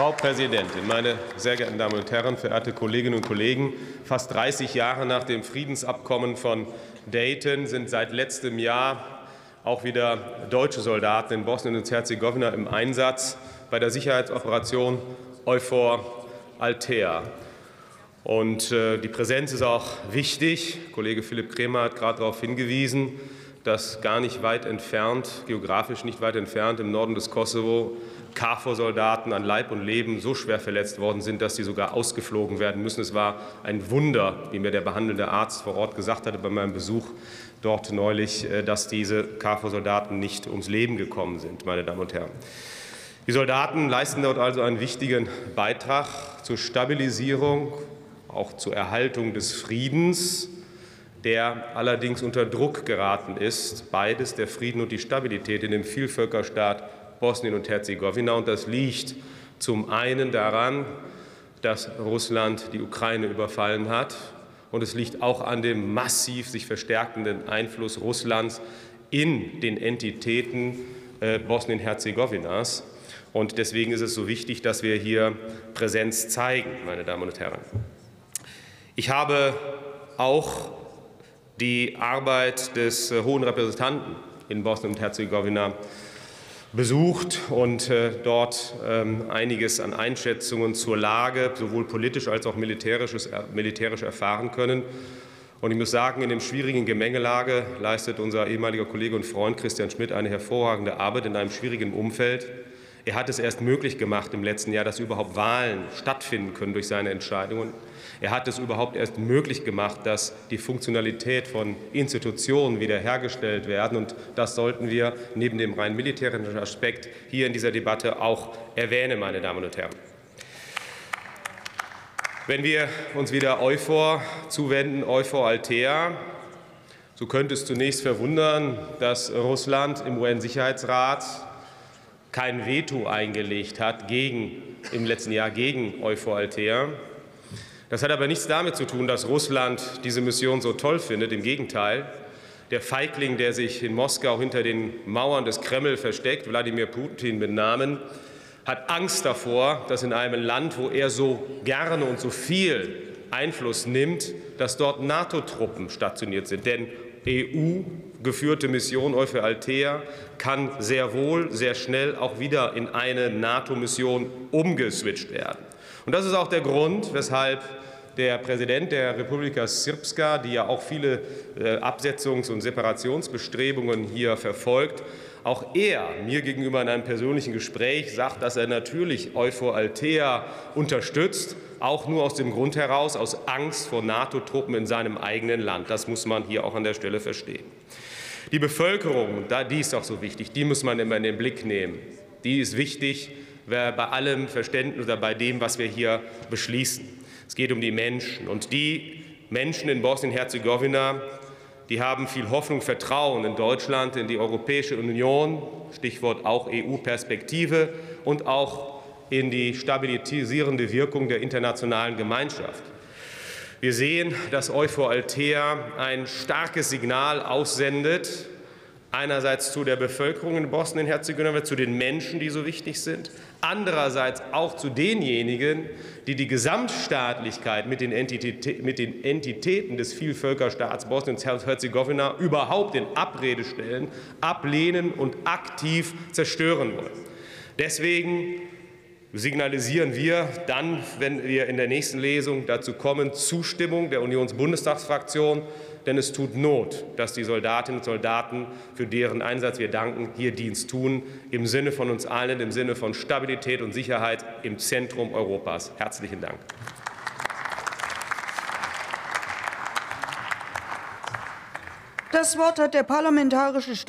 Frau Präsidentin, meine sehr geehrten Damen und Herren, verehrte Kolleginnen und Kollegen! Fast 30 Jahre nach dem Friedensabkommen von Dayton sind seit letztem Jahr auch wieder deutsche Soldaten in Bosnien und Herzegowina im Einsatz bei der Sicherheitsoperation Euphor Altea. Und äh, die Präsenz ist auch wichtig. Kollege Philipp Kremer hat gerade darauf hingewiesen, dass gar nicht weit entfernt, geografisch nicht weit entfernt, im Norden des Kosovo KFOR-Soldaten an Leib und Leben so schwer verletzt worden sind, dass sie sogar ausgeflogen werden müssen. Es war ein Wunder, wie mir der behandelnde Arzt vor Ort gesagt hatte bei meinem Besuch dort neulich, äh, dass diese KFOR-Soldaten nicht ums Leben gekommen sind, meine Damen und Herren. Die Soldaten leisten dort also einen wichtigen Beitrag zur Stabilisierung, auch zur Erhaltung des Friedens, der allerdings unter Druck geraten ist. Beides, der Frieden und die Stabilität in dem Vielvölkerstaat Bosnien und Herzegowina. Und das liegt zum einen daran, dass Russland die Ukraine überfallen hat. Und es liegt auch an dem massiv sich verstärkenden Einfluss Russlands in den Entitäten äh, Bosnien-Herzegowinas. Und deswegen ist es so wichtig, dass wir hier Präsenz zeigen, meine Damen und Herren. Ich habe auch die Arbeit des äh, Hohen Repräsentanten in Bosnien und Herzegowina besucht und äh, dort ähm, einiges an Einschätzungen zur Lage, sowohl politisch als auch militärisch, militärisch erfahren können. Und ich muss sagen, in dem schwierigen Gemengelage leistet unser ehemaliger Kollege und Freund Christian Schmidt eine hervorragende Arbeit in einem schwierigen Umfeld. Er hat es erst möglich gemacht im letzten Jahr, dass überhaupt Wahlen stattfinden können durch seine Entscheidungen. Er hat es überhaupt erst möglich gemacht, dass die Funktionalität von Institutionen wiederhergestellt werden. Und das sollten wir neben dem rein militärischen Aspekt hier in dieser Debatte auch erwähnen, meine Damen und Herren. Wenn wir uns wieder Euphor zuwenden, Euphor Altea, so könnte es zunächst verwundern, dass Russland im UN-Sicherheitsrat kein Veto eingelegt hat gegen, im letzten Jahr gegen Euphor Altea. Das hat aber nichts damit zu tun, dass Russland diese Mission so toll findet. Im Gegenteil, der Feigling, der sich in Moskau hinter den Mauern des Kreml versteckt, Wladimir Putin mit Namen, hat Angst davor, dass in einem Land, wo er so gerne und so viel Einfluss nimmt, dass dort NATO-Truppen stationiert sind. Denn EU-geführte Mission Euphor Altea kann sehr wohl, sehr schnell auch wieder in eine NATO-Mission umgeswitcht werden. Und das ist auch der Grund, weshalb der Präsident der Republika Srpska, die ja auch viele äh, Absetzungs- und Separationsbestrebungen hier verfolgt, auch er mir gegenüber in einem persönlichen Gespräch sagt, dass er natürlich Euphor Altea unterstützt, auch nur aus dem Grund heraus, aus Angst vor NATO-Truppen in seinem eigenen Land. Das muss man hier auch an der Stelle verstehen. Die Bevölkerung, die ist auch so wichtig, die muss man immer in den Blick nehmen. Die ist wichtig bei allem Verständnis oder bei dem, was wir hier beschließen. Es geht um die Menschen. Und die Menschen in Bosnien-Herzegowina, die haben viel Hoffnung, Vertrauen in Deutschland, in die Europäische Union, Stichwort auch EU-Perspektive und auch in die stabilisierende Wirkung der internationalen Gemeinschaft. Wir sehen, dass Euphor Altea ein starkes Signal aussendet Einerseits zu der Bevölkerung in Bosnien-Herzegowina, zu den Menschen, die so wichtig sind. Andererseits auch zu denjenigen, die die Gesamtstaatlichkeit mit den, Entitäten des Vielvölkerstaats Bosnien-Herzegowina überhaupt in Abrede stellen, ablehnen und aktiv zerstören wollen. Deswegen signalisieren wir dann, wenn wir in der nächsten Lesung dazu kommen, Zustimmung der Unionsbundestagsfraktion. Denn es tut Not, dass die Soldatinnen und Soldaten, für deren Einsatz wir danken, hier Dienst tun, im Sinne von uns allen, im Sinne von Stabilität und Sicherheit im Zentrum Europas. Herzlichen Dank. Das Wort hat der parlamentarische Staat